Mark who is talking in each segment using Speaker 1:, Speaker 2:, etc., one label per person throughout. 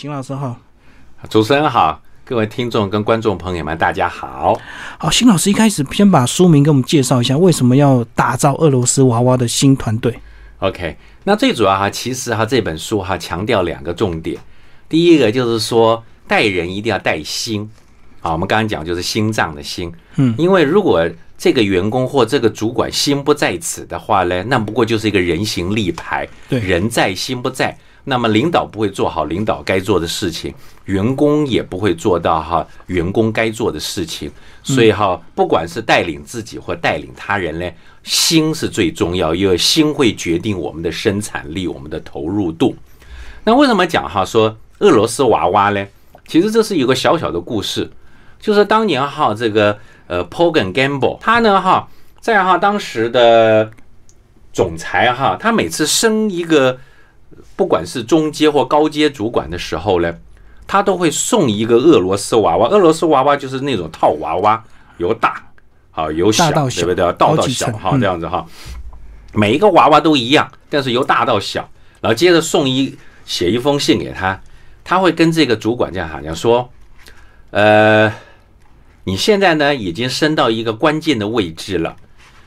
Speaker 1: 邢老师好，
Speaker 2: 主持人好，各位听众跟观众朋友们，大家好。
Speaker 1: 好，邢老师一开始先把书名给我们介绍一下，为什么要打造俄罗斯娃娃的新团队
Speaker 2: ？OK，那最主要哈，其实哈这本书哈强调两个重点，第一个就是说带人一定要带心，啊，我们刚刚讲就是心脏的心，
Speaker 1: 嗯，
Speaker 2: 因为如果这个员工或这个主管心不在此的话呢，那不过就是一个人形立牌，
Speaker 1: 对。
Speaker 2: 人在心不在，那么领导不会做好领导该做的事情，员工也不会做到哈员工该做的事情，所以哈，不管是带领自己或带领他人呢，心是最重要，因为心会决定我们的生产力、我们的投入度。那为什么讲哈说俄罗斯娃娃呢？其实这是有个小小的故事，就是当年哈这个呃 Pogan Gamble 他呢哈在哈当时的总裁哈，他每次生一个不管是中阶或高阶主管的时候呢，他都会送一个俄罗斯娃娃。俄罗斯娃娃就是那种套娃娃，由大啊由小，
Speaker 1: 小
Speaker 2: 对不对？大
Speaker 1: 好几
Speaker 2: 到小哈，这样子哈。每一个娃娃都一样，但是由大到小，然后接着送一写一封信给他，他会跟这个主管这样好像说，呃，你现在呢已经升到一个关键的位置了，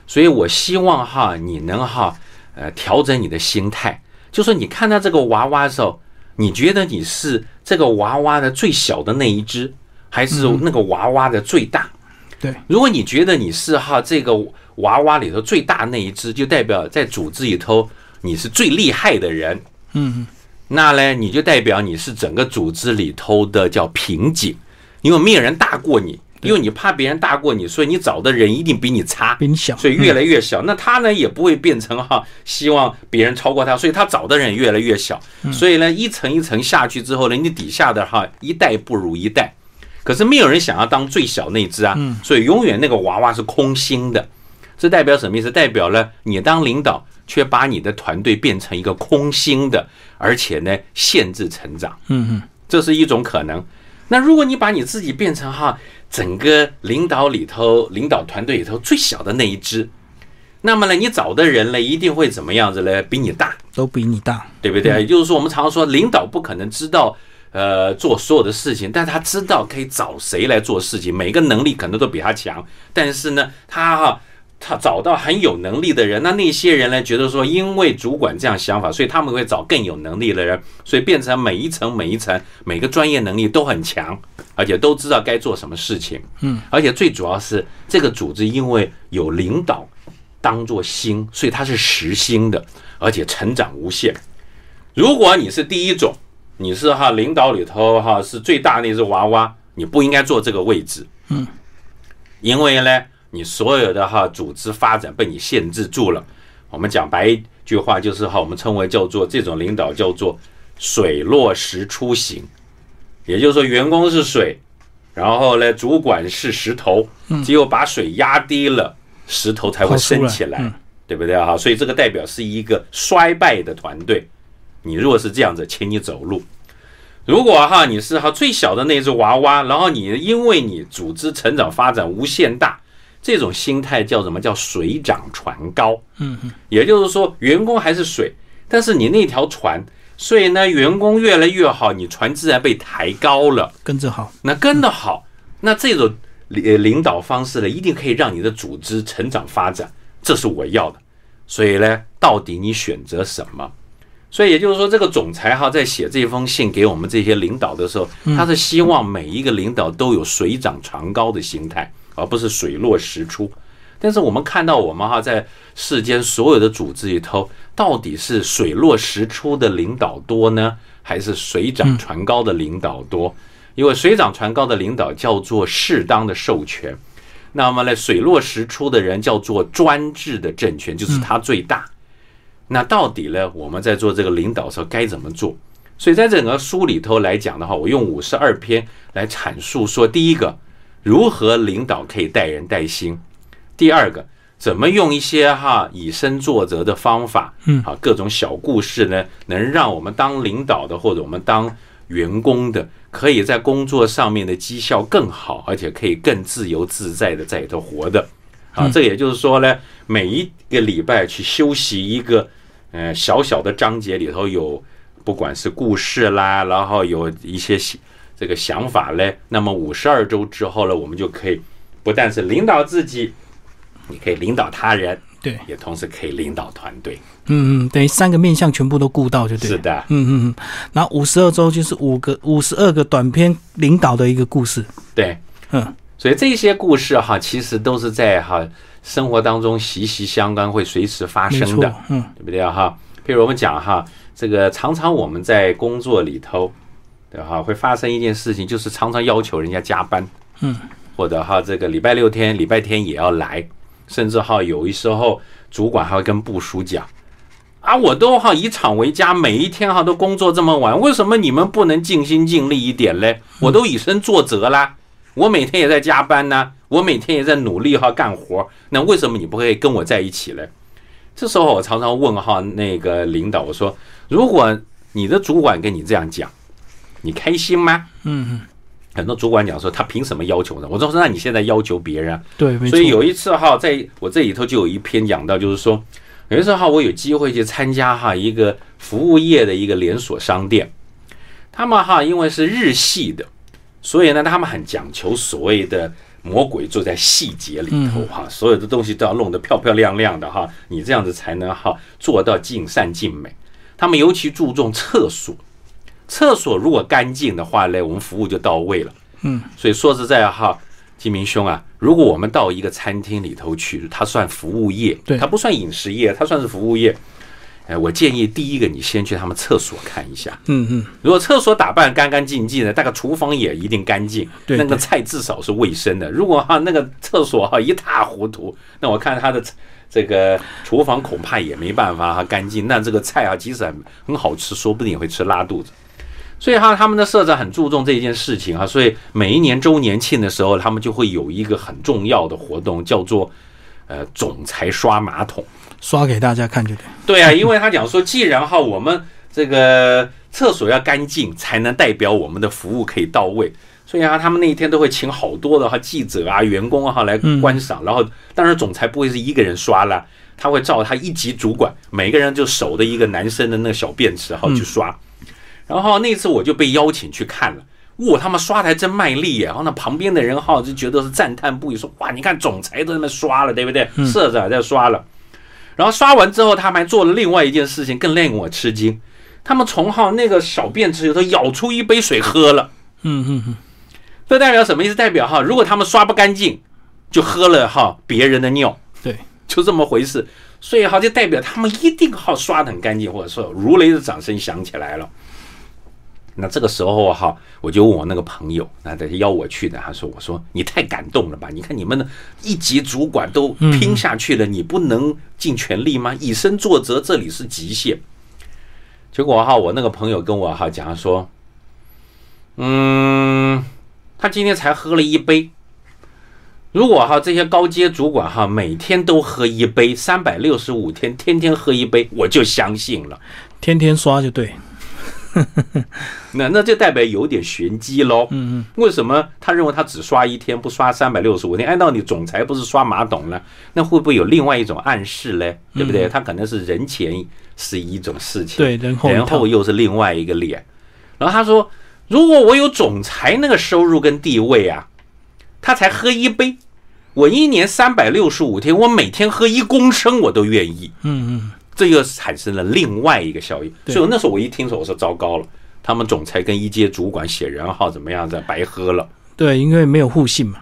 Speaker 2: 所以我希望哈你能哈呃调整你的心态，就说你看到这个娃娃的时候，你觉得你是这个娃娃的最小的那一只，还是那个娃娃的最大？
Speaker 1: 对，
Speaker 2: 如果你觉得你是哈这个娃娃里头最大那一只，就代表在组织里头你是最厉害的人。
Speaker 1: 嗯，
Speaker 2: 那呢，你就代表你是整个组织里头的叫瓶颈，因为没有人大过你，因为你怕别人大过你，所以你找的人一定比你差。
Speaker 1: 比你小，
Speaker 2: 所以越来越小。那他呢也不会变成哈，希望别人超过他，所以他找的人越来越小。所以呢，一层一层下去之后呢，你底下的哈一代不如一代。可是没有人想要当最小那只啊，所以永远那个娃娃是空心的。这代表什么意思？代表了你当领导，却把你的团队变成一个空心的，而且呢限制成长。
Speaker 1: 嗯嗯，
Speaker 2: 这是一种可能。那如果你把你自己变成哈整个领导里头、领导团队里头最小的那一只，那么呢，你找的人呢一定会怎么样子呢？比你大，
Speaker 1: 都比你大，
Speaker 2: 对不对？也就是说，我们常说领导不可能知道呃做所有的事情，但他知道可以找谁来做事情，每个能力可能都比他强，但是呢，他哈。他找到很有能力的人，那那些人呢，觉得说，因为主管这样想法，所以他们会找更有能力的人，所以变成每一层每一层每个专业能力都很强，而且都知道该做什么事情。
Speaker 1: 嗯，
Speaker 2: 而且最主要是这个组织因为有领导当做心，所以它是实心的，而且成长无限。如果你是第一种，你是哈领导里头哈是最大那只娃娃，你不应该坐这个位置。
Speaker 1: 嗯，
Speaker 2: 因为呢，你所有的哈组织发展被你限制住了。我们讲白一句话就是哈，我们称为叫做这种领导叫做水落石出型，也就是说员工是水，然后呢主管是石头，只有把水压低了，石头才会升起来，对不对哈？所以这个代表是一个衰败的团队。你如果是这样子，请你走路。如果哈你是哈最小的那只娃娃，然后你因为你组织成长发展无限大，这种心态叫什么叫水涨船高？
Speaker 1: 嗯嗯，
Speaker 2: 也就是说员工还是水，但是你那条船，所以呢员工越来越好，你船自然被抬高了。
Speaker 1: 跟着好，
Speaker 2: 那跟得好，那这种领领导方式呢，一定可以让你的组织成长发展，这是我要的。所以呢，到底你选择什么？所以也就是说，这个总裁哈在写这封信给我们这些领导的时候，他是希望每一个领导都有水涨船高的心态，而不是水落石出。但是我们看到我们哈在世间所有的组织里头，到底是水落石出的领导多呢，还是水涨船高的领导多？因为水涨船高的领导叫做适当的授权，那么呢，水落石出的人叫做专制的政权，就是他最大。那到底呢，我们在做这个领导的时候该怎么做？所以在整个书里头来讲的话，我用五十二篇来阐述说，第一个，如何领导可以带人带心；第二个，怎么用一些哈以身作则的方法，
Speaker 1: 嗯。
Speaker 2: 啊，各种小故事呢，能让我们当领导的或者我们当员工的，可以在工作上面的绩效更好，而且可以更自由自在的在里头活的。啊，这也就是说呢，每一个礼拜去休息一个，呃，小小的章节里头有不管是故事啦，然后有一些想这个想法嘞，那么五十二周之后呢，我们就可以不但是领导自己，你可以领导他人，
Speaker 1: 对，
Speaker 2: 也同时可以领导团队。
Speaker 1: 嗯嗯，等于三个面向全部都顾到就对了。
Speaker 2: 是的，
Speaker 1: 嗯嗯嗯，然后五十二周就是五个五十二个短篇领导的一个故事。
Speaker 2: 对，
Speaker 1: 嗯，
Speaker 2: 所以这些故事哈，其实都是在哈生活当中息息相关，会随时发生的。，
Speaker 1: 嗯
Speaker 2: 对不对啊哈？譬如我们讲哈，这个常常我们在工作里头，对吧哈，会发生一件事情，就是常常要求人家加班，
Speaker 1: 嗯，
Speaker 2: 或者哈这个礼拜六天、礼拜天也要来，甚至哈有一时候主管还会跟部属讲。啊，我都哈以厂为家，每一天哈都工作这么晚，为什么你们不能尽心尽力一点嘞？我都以身作则啦，我每天也在加班呢，我每天也在努力哈干活，那为什么你不可以跟我在一起嘞？这时候我常常问哈那个领导，我说：如果你的主管跟你这样讲，你开心吗？
Speaker 1: 嗯嗯，
Speaker 2: 很多主管讲说他凭什么要求呢？我说那你现在要求别人啊，
Speaker 1: 对，
Speaker 2: 所以有一次哈，在我这里头就有一篇讲到，就是说有一次哈，我有机会去参加哈一个服务业的一个连锁商店，他们哈因为是日系的，所以呢他们很讲求所谓的魔鬼坐在细节里头哈，所有的东西都要弄得漂漂亮亮的哈，你这样子才能哈做到尽善尽美。他们尤其注重厕所，厕所如果干净的话呢，我们服务就到位了。
Speaker 1: 嗯，
Speaker 2: 所以说实在哈，金明兄啊，如果我们到一个餐厅里头去，它算服务业，
Speaker 1: 对
Speaker 2: 它不算饮食业，它算是服务业。哎，我建议第一个你先去他们厕所看一下，
Speaker 1: 嗯嗯，
Speaker 2: 如果厕所打扮干干净净的，大概厨房也一定干净，那个菜至少是卫生的。如果哈那个厕所哈一塌糊涂，那我看他的这个厨房恐怕也没办法哈干净。那这个菜啊，即使很很好吃，说不定也会吃拉肚子。所以哈，他们的社长很注重这件事情啊，所以每一年周年庆的时候，他们就会有一个很重要的活动，叫做呃总裁刷马桶。
Speaker 1: 刷给大家看就对。
Speaker 2: 对啊，因为他讲说，既然哈我们这个厕所要干净，才能代表我们的服务可以到位。所以啊，他们那一天都会请好多的哈记者啊、员工啊哈来观赏。然后，当然总裁不会是一个人刷啦，他会照他一级主管，每个人就守着一个男生的那个小便池哈去刷。然后那次我就被邀请去看了。哇，他们刷的还真卖力耶！然后那旁边的人哈就觉得是赞叹不已，说哇，你看总裁都在那刷了，对不对？社长在刷了。然后刷完之后，他们还做了另外一件事情，更令我吃惊。他们从哈那个小便池里头舀出一杯水喝了。
Speaker 1: 嗯嗯嗯，
Speaker 2: 这代表什么意思？代表哈，如果他们刷不干净，就喝了哈别人的尿，
Speaker 1: 对，
Speaker 2: 就这么回事。所以哈，就代表他们一定哈刷的很干净，或者说如雷的掌声响起来了。那这个时候哈，我就问我那个朋友，那他邀我去的，他说：“我说你太感动了吧？你看你们的一级主管都拼下去了，你不能尽全力吗？以身作则，这里是极限。”结果哈，我那个朋友跟我哈讲说：“嗯，他今天才喝了一杯。如果哈这些高阶主管哈每天都喝一杯，三百六十五天天天喝一杯，我就相信了。
Speaker 1: 天天刷就对。
Speaker 2: 那那就代表有点玄机喽。
Speaker 1: 嗯嗯，
Speaker 2: 为什么他认为他只刷一天，不刷三百六十五天？按道理总裁不是刷马桶呢？那会不会有另外一种暗示嘞？对不对？他可能是人前是一种事情，
Speaker 1: 对人后一
Speaker 2: 人后又是另外一个脸。然后他说，如果我有总裁那个收入跟地位啊，他才喝一杯，我一年三百六十五天，我每天喝一公升，我都愿意。
Speaker 1: 嗯嗯，
Speaker 2: 这又产生了另外一个效应。所以那时候我一听说，我说糟糕了，他们总裁跟一阶主管写人号怎么样子白喝了。
Speaker 1: 对，因为没有互信嘛。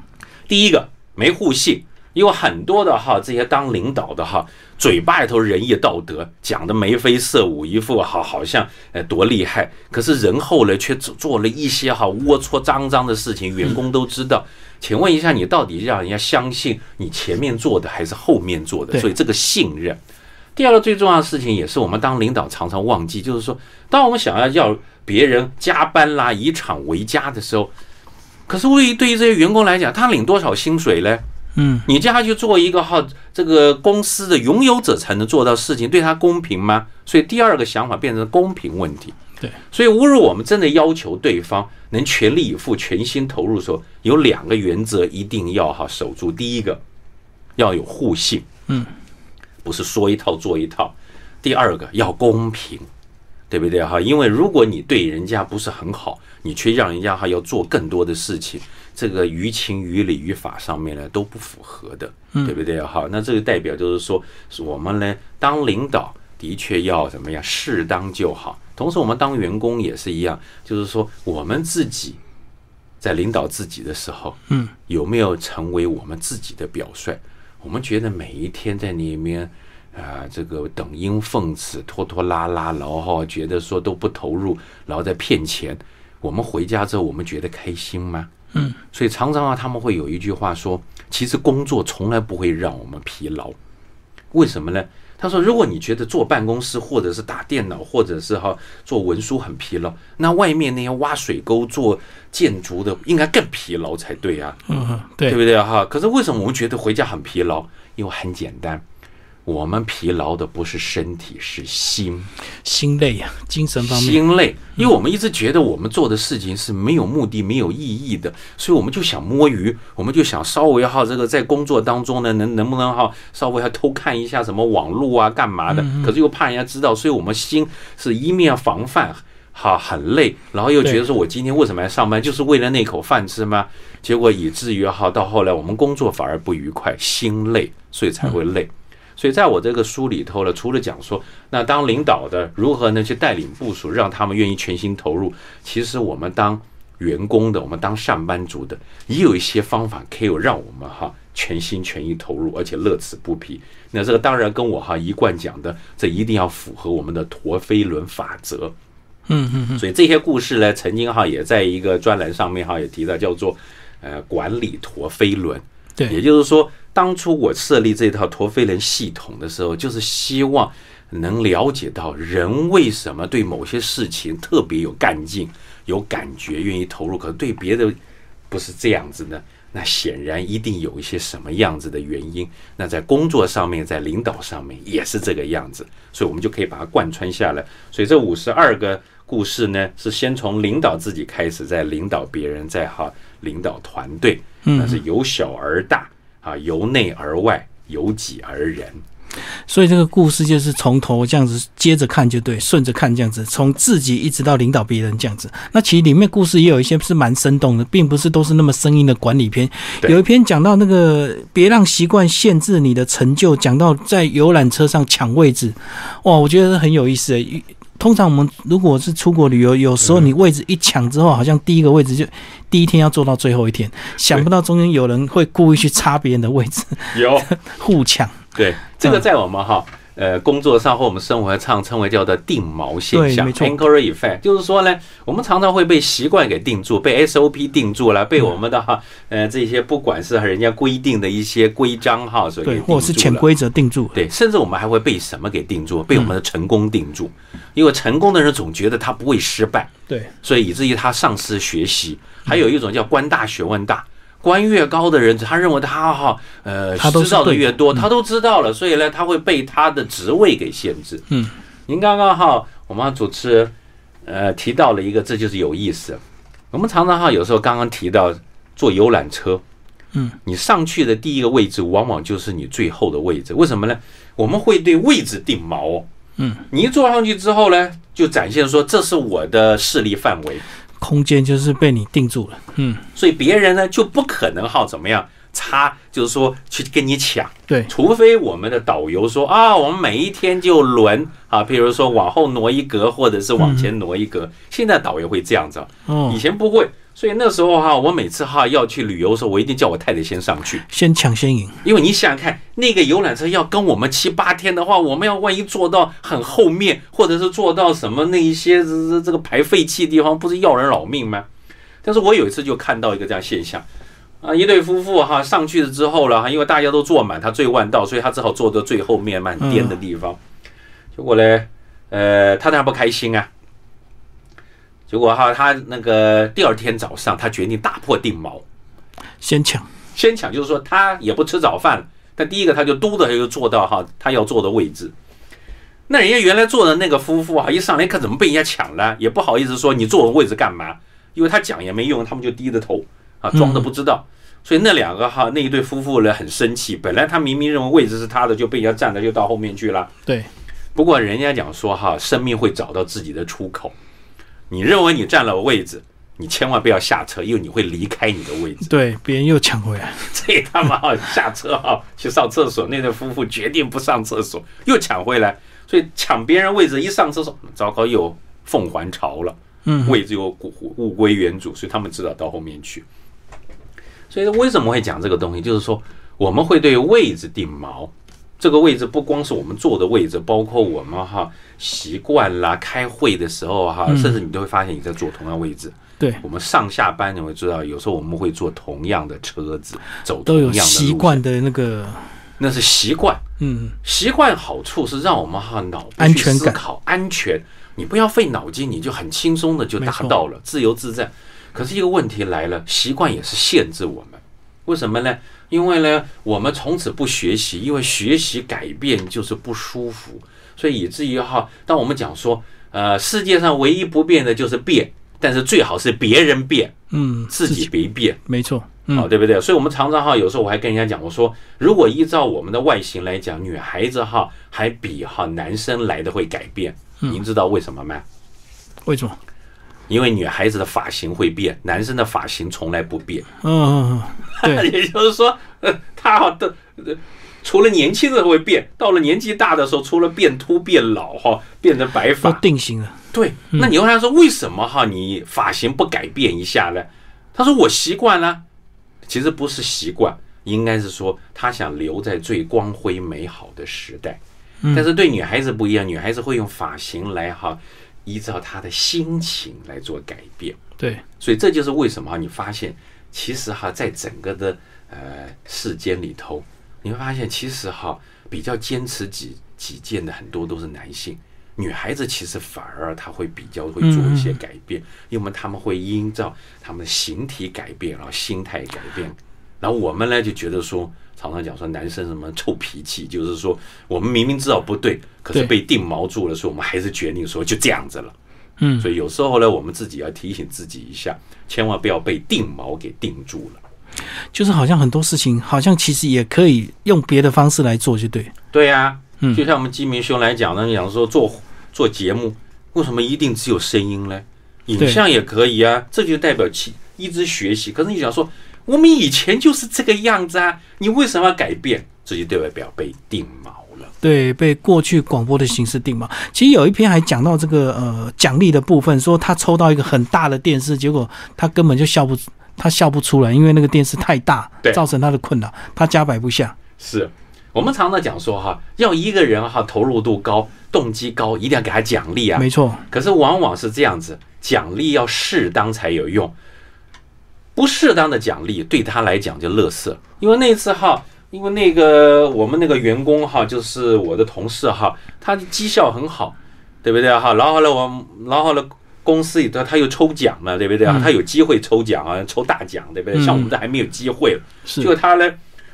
Speaker 2: 第一个没互信，因为很多的哈这些当领导的哈，嘴巴里头仁义道德，讲的眉飞色舞，一副好好像呃多厉害，可是人后呢却做做了一些哈龌龊脏脏的事情，员工都知道。请问一下，你到底让人家相信你前面做的还是后面做的？所以这个信任。第二个最重要的事情，也是我们当领导常常忘记，就是说，当我们想要要别人加班啦、以厂为家的时候，可是对于对于这些员工来讲，他领多少薪水呢？
Speaker 1: 嗯，
Speaker 2: 你叫他去做一个好这个公司的拥有者才能做到事情，对他公平吗？所以第二个想法变成公平问题。
Speaker 1: 对，
Speaker 2: 所以侮辱我们真的要求对方能全力以赴、全心投入的时候，有两个原则一定要哈守住。第一个要有互信，
Speaker 1: 嗯，
Speaker 2: 不是说一套做一套；第二个要公平。对不对哈？因为如果你对人家不是很好，你却让人家哈要做更多的事情，这个于情于理于法上面呢都不符合的，对不对哈？那这个代表就是说，我们呢当领导的确要怎么样，适当就好。同时，我们当员工也是一样，就是说我们自己在领导自己的时候，
Speaker 1: 嗯，
Speaker 2: 有没有成为我们自己的表率？我们觉得每一天在里面。啊，这个等音奉旨、拖拖拉拉，然后觉得说都不投入，然后在骗钱。我们回家之后，我们觉得开心吗？
Speaker 1: 嗯，
Speaker 2: 所以常常啊，他们会有一句话说：“其实工作从来不会让我们疲劳。为什么呢？”他说：“如果你觉得坐办公室，或者是打电脑，或者是哈做文书很疲劳，那外面那些挖水沟、做建筑的应该更疲劳才对啊。
Speaker 1: 嗯，对，
Speaker 2: 对不对哈？可是为什么我们觉得回家很疲劳？因为很简单。”我们疲劳的不是身体，是心，
Speaker 1: 心累呀，精神方面
Speaker 2: 心累。因为我们一直觉得我们做的事情是没有目的、没有意义的，所以我们就想摸鱼，我们就想稍微哈这个在工作当中呢，能能不能哈稍微还偷看一下什么网络啊，干嘛的？可是又怕人家知道，所以我们心是一面防范，哈很累，然后又觉得说我今天为什么来上班，就是为了那口饭吃吗？结果以至于哈到后来我们工作反而不愉快，心累，所以才会累。所以，在我这个书里头呢，除了讲说，那当领导的如何呢去带领部署，让他们愿意全心投入，其实我们当员工的，我们当上班族的，也有一些方法可以让我们哈全心全意投入，而且乐此不疲。那这个当然跟我哈一贯讲的，这一定要符合我们的陀飞轮法则。
Speaker 1: 嗯嗯嗯。
Speaker 2: 所以这些故事呢，曾经哈也在一个专栏上面哈也提到，叫做呃管理陀飞轮。
Speaker 1: 对，
Speaker 2: 也就是说。当初我设立这套陀飞轮系统的时候，就是希望能了解到人为什么对某些事情特别有干劲、有感觉、愿意投入，可对别的不是这样子呢？那显然一定有一些什么样子的原因。那在工作上面，在领导上面也是这个样子，所以我们就可以把它贯穿下来。所以这五十二个故事呢，是先从领导自己开始，再领导别人，再哈领导团队，那是由小而大。啊，由内而外，由己而人，
Speaker 1: 所以这个故事就是从头这样子接着看就对，顺着看这样子，从自己一直到领导别人这样子。那其实里面故事也有一些是蛮生动的，并不是都是那么生硬的管理篇。有一篇讲到那个别让习惯限制你的成就，讲到在游览车上抢位置，哇，我觉得很有意思。通常我们如果是出国旅游，有时候你位置一抢之后，好像第一个位置就第一天要坐到最后一天，想不到中间有人会故意去插别人的位置，
Speaker 2: 有
Speaker 1: 互抢。
Speaker 2: 对，这个在我们哈。呃，工作上或我们生活上称为叫做定锚现象 （anchor effect），就是说呢，我们常常会被习惯给定住，被 SOP 定住了，被我们的哈呃这些不管是人家规定的一些规章哈，所以
Speaker 1: 或者是潜规则定住，
Speaker 2: 对，甚至我们还会被什么给定住？被我们的成功定住，因为成功的人总觉得他不会失败，
Speaker 1: 对，
Speaker 2: 所以以至于他丧失学习。还有一种叫官大学问大。官越高的人，他认为他哈呃知道的越多，他都知道了，所以呢，他会被他的职位给限制。
Speaker 1: 嗯，
Speaker 2: 您刚刚哈我们主持呃提到了一个，这就是有意思。我们常常哈有时候刚刚提到坐游览车，
Speaker 1: 嗯，
Speaker 2: 你上去的第一个位置往往就是你最后的位置，为什么呢？我们会对位置定锚。
Speaker 1: 嗯，
Speaker 2: 你一坐上去之后呢，就展现说这是我的势力范围。
Speaker 1: 空间就是被你定住了，嗯，
Speaker 2: 所以别人呢就不可能好怎么样插，就是说去跟你抢，
Speaker 1: 对，
Speaker 2: 除非我们的导游说啊，我们每一天就轮啊，譬如说往后挪一格，或者是往前挪一格，现在导游会这样子，
Speaker 1: 哦，
Speaker 2: 以前不会。所以那时候哈，我每次哈要去旅游的时候，我一定叫我太太先上去，
Speaker 1: 先抢先赢。
Speaker 2: 因为你想想看，那个游览车要跟我们七八天的话，我们要万一坐到很后面，或者是坐到什么那一些这这个排废气的地方，不是要人老命吗？但是我有一次就看到一个这样现象，啊，一对夫妇哈上去了之后了哈，因为大家都坐满，他最晚到，所以他只好坐到最后面蛮颠的地方。结果嘞，呃，他当然不开心啊。结果哈，他那个第二天早上，他决定打破定锚，
Speaker 1: 先抢，
Speaker 2: 先抢，就是说他也不吃早饭，但第一个他就嘟的就坐到哈他要坐的位置。那人家原来坐的那个夫妇啊，一上来看怎么被人家抢了，也不好意思说你坐我位置干嘛，因为他讲也没用，他们就低着头啊，装的不知道。所以那两个哈那一对夫妇呢很生气，本来他明明认为位置是他的，就被人家占了，就到后面去了。
Speaker 1: 对，
Speaker 2: 不过人家讲说哈，生命会找到自己的出口。你认为你占了位置，你千万不要下车，因为你会离开你的位置。
Speaker 1: 对，别人又抢回来。
Speaker 2: 这他妈下车哈去上厕所，那对夫妇决定不上厕所，又抢回来，所以抢别人位置一上厕所，糟糕又凤还巢了，
Speaker 1: 嗯，
Speaker 2: 位置又物归原主，所以他们知道到后面去。所以为什么会讲这个东西？就是说我们会对位置定锚。这个位置不光是我们坐的位置，包括我们哈习惯啦，开会的时候哈，甚至你都会发现你在坐同样位置。
Speaker 1: 对，
Speaker 2: 我们上下班你会知道，有时候我们会坐同样的车子，走
Speaker 1: 都有
Speaker 2: 同样的
Speaker 1: 习惯的那个，
Speaker 2: 那是习惯。
Speaker 1: 嗯，
Speaker 2: 习惯好处是让我们哈脑
Speaker 1: 安全
Speaker 2: 思考安全，你不要费脑筋，你就很轻松的就达到了自由自在。可是一个问题来了，习惯也是限制我们，为什么呢？因为呢，我们从此不学习，因为学习改变就是不舒服，所以以至于哈，当我们讲说，呃，世界上唯一不变的就是变，但是最好是别人变，
Speaker 1: 嗯，
Speaker 2: 自己别变，
Speaker 1: 没错，
Speaker 2: 好，
Speaker 1: 嗯，
Speaker 2: 对不对？所以，我们常常哈，有时候我还跟人家讲，我说，如果依照我们的外形来讲，女孩子哈还比哈男生来的会改变，您知道为什么吗？
Speaker 1: 为什么？
Speaker 2: 因为女孩子的发型会变，男生的发型从来不变。
Speaker 1: 嗯嗯嗯，对，
Speaker 2: 也就是说，呃，他好的、呃除了年轻的会变，到了年纪大的时候，除了变秃变老哈，变成白发，
Speaker 1: 定型了。
Speaker 2: 对。那你问他说为什么哈你发型不改变一下呢？他说我习惯了。其实不是习惯，应该是说他想留在最光辉美好的时代。
Speaker 1: 嗯
Speaker 2: 但是对女孩子不一样，女孩子会用发型来哈，依照他的心情来做改变。
Speaker 1: 对，
Speaker 2: 所以这就是为什么你发现，其实哈，在整个的呃世间里头，你会发现，其实哈比较坚持己己见的很多都是男性，女孩子其实反而她会比较会做一些改变，因为他们会依照他们的形体改变，然后心态改变，然后我们呢就觉得说。常常讲说男生什么臭脾气，就是说我们明明知道不对，可是被定锚住了，所以我们还是决定说就这样子了。
Speaker 1: 嗯，
Speaker 2: 所以有时候呢，我们自己要提醒自己一下，千万不要被定锚给定住了。
Speaker 1: 就是好像很多事情，好像其实也可以用别的方式来做，就对。
Speaker 2: 对呀、
Speaker 1: 嗯
Speaker 2: 就像我们基民兄来讲呢，讲说做做节目，为什么一定只有声音呢？影像也可以啊，这就代表其一直学习。可是你想说，我们以前就是这个样子啊，你为什么要改变？这就代表被定锚了。
Speaker 1: 对，被过去广播的形式定锚。其实有一篇还讲到这个呃奖励的部分，说他抽到一个很大的电视，结果他根本就笑不他笑不出来，因为那个电视太大
Speaker 2: 对，
Speaker 1: 造成他的困扰，他加摆不下。
Speaker 2: 是我们常常讲说哈，要一个人哈投入度高、动机高，一定要给他奖励啊。
Speaker 1: 没错，
Speaker 2: 可是往往是这样子，奖励要适当才有用，不适当的奖励对他来讲就乐色。因为那次哈，因为那个我们那个员工哈，就是我的同事哈，他的绩效很好，对不对哈？然后呢，我然后呢。公司里头他又抽奖嘛，对不对啊？
Speaker 1: 嗯
Speaker 2: 他有机会抽奖啊，抽大奖，对不对？
Speaker 1: 嗯
Speaker 2: 像我们这还没有机会了，
Speaker 1: 是
Speaker 2: 结果他呢，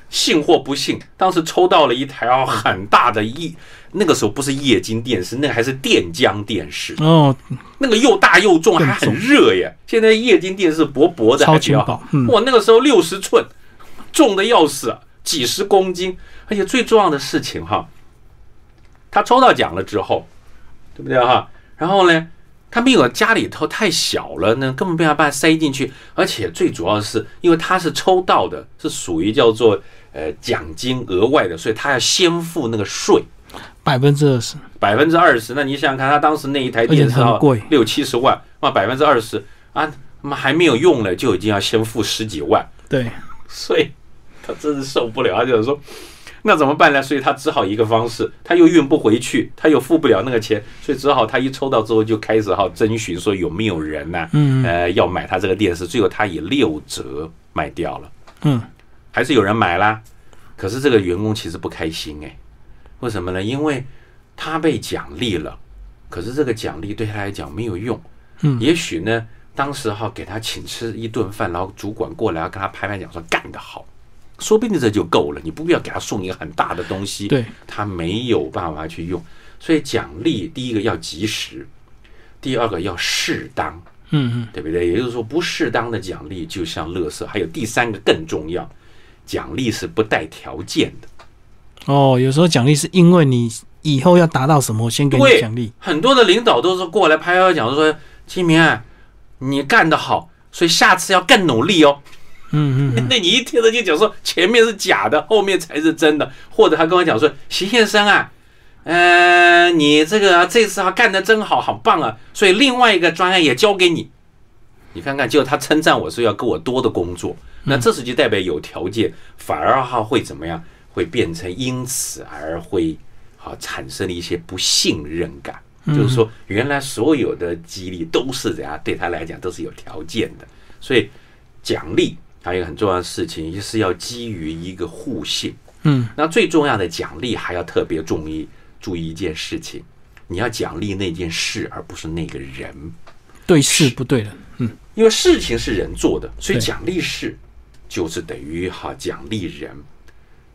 Speaker 2: 信或不信，当时抽到了一台哦很大的液，那个时候不是液晶电视，那个还是电浆电视，
Speaker 1: 哦，
Speaker 2: 那个又大又重，还很热耶。现在液晶电视薄薄的，
Speaker 1: 超。轻薄嗯
Speaker 2: 哇，那个时候六十寸，重的要死，几十公斤，而且最重要的事情哈，他抽到奖了之后，对不对哈？然后呢，他没有家里头太小了呢，根本没有办法塞进去，而且最主要的是，因为他是抽到的，是属于叫做呃奖金额外的，所以他要先付那个税。
Speaker 1: 百分之二十，
Speaker 2: 百分之二十，那你想想看，他当时那一台电视啊
Speaker 1: 贵，
Speaker 2: 六七十万，那百分之二十啊，他妈还没有用呢，就已经要先付十几万，
Speaker 1: 对，
Speaker 2: 所以他真是受不了，他就是说，那怎么办呢？所以他只好一个方式，他又运不回去，他又付不了那个钱，所以只好他一抽到之后就开始哈征询说有没有人呢、
Speaker 1: 嗯
Speaker 2: 呃，要买他这个电视，最后他以六折卖掉了。
Speaker 1: 嗯，
Speaker 2: 还是有人买啦。可是这个员工其实不开心哎，为什么呢？因为他被奖励了，可是这个奖励对他来讲没有用。
Speaker 1: 嗯
Speaker 2: 也许呢，当时哈给他请吃一顿饭，然后主管过来要跟他拍拍讲说干得好，说不定这就够了。你不必要给他送一个很大的东西，
Speaker 1: 对，
Speaker 2: 他没有办法去用。所以奖励第一个要及时，第二个要适当。
Speaker 1: 嗯嗯，
Speaker 2: 对不对？也就是说，不适当的奖励就像垃圾。还有第三个更重要，奖励是不带条件的。
Speaker 1: 哦，有时候奖励是因为你以后要达到什么，我先给你奖励。
Speaker 2: 很多的领导都是过来拍拍讲说，金明啊，你干得好，所以下次要更努力哦。
Speaker 1: 嗯嗯嗯，
Speaker 2: 那你一听着就讲说前面是假的，后面才是真的，或者他跟我讲说，徐先生啊，呃，你这个、这次啊干得真好，好棒啊，所以另外一个专案也交给你。你看看，就他称赞我说要给我多的工作，那这时就代表有条件，反而哈会怎么样？会变成因此而会好产生了一些不信任感，就是说原来所有的激励都是怎样对他来讲都是有条件的，所以奖励还有一个很重要的事情，就是要基于一个互信。
Speaker 1: 嗯，
Speaker 2: 那最重要的奖励还要特别注意注意一件事情，你要奖励那件事，而不是那个人，
Speaker 1: 对事不对人。嗯。
Speaker 2: 因为事情是人做的，所以奖励事就是等于哈奖励人。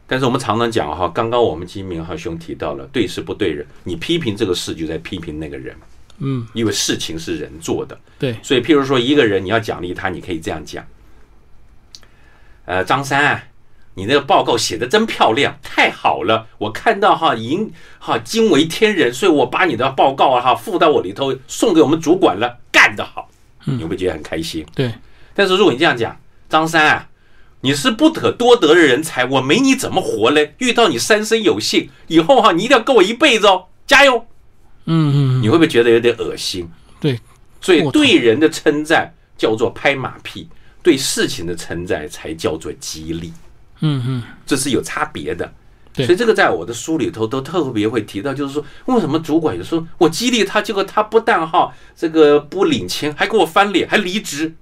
Speaker 2: 但是我们常常讲哈，刚刚我们金明浩兄提到了对事不对人，你批评这个事就在批评那个人，
Speaker 1: 嗯，
Speaker 2: 因为事情是人做的，
Speaker 1: 对，
Speaker 2: 所以譬如说一个人你要奖励他，你可以这样讲，呃，张三啊，你那个报告写的真漂亮，太好了，我看到哈赢哈惊为天人，所以我把你的报告啊哈附到我里头，送给我们主管了，干得好，你会不会觉得很开心？
Speaker 1: 对，
Speaker 2: 但是如果你这样讲，张三啊，你是不可多得的人才，我没你怎么活嘞？遇到你三生有幸，以后哈、你一定要跟我一辈子哦，加油！
Speaker 1: 嗯嗯嗯，
Speaker 2: 你会不会觉得有点恶心？
Speaker 1: 对，
Speaker 2: 所以对人的称赞叫做拍马屁，对事情的存在才叫做激励，
Speaker 1: 嗯嗯，
Speaker 2: 这是有差别的。
Speaker 1: 对
Speaker 2: 所以这个在我的书里头都特别会提到，就是说为什么主管有时候我激励他，结果他不但哈这个不领情，还给我翻脸，还离职。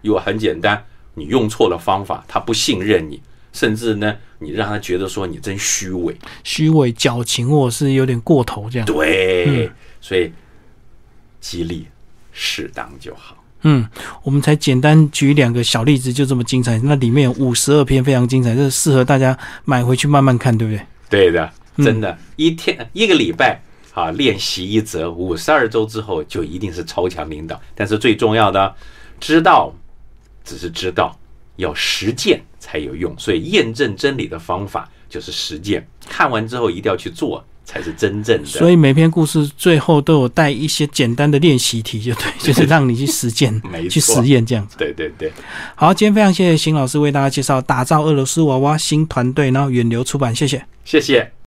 Speaker 2: 因为很简单，你用错了方法，他不信任你，甚至呢，你让他觉得说你真虚伪。
Speaker 1: 虚伪、矫情，或者是有点过头这样。
Speaker 2: 对，所以激励适当就好。
Speaker 1: 嗯，我们才简单举两个小例子，就这么精彩。那里面有五十二篇非常精彩，这适合大家买回去慢慢看，对不对？
Speaker 2: 对的，
Speaker 1: 嗯
Speaker 2: 真的，一天一个礼拜啊，练习一则，五十二周之后就一定是超强领导。但是最重要的，知道只是知道，要实践才有用。所以验证真理的方法就是实践，看完之后一定要去做，才是真正的。
Speaker 1: 所以每篇故事最后都有带一些简单的练习题，就对，就是让你去实践
Speaker 2: 没、
Speaker 1: 去实验这样子。
Speaker 2: 对对对，
Speaker 1: 好，今天非常谢谢邢老师为大家介绍打造俄罗斯娃娃新团队，然后远流出版，谢谢。
Speaker 2: 谢谢。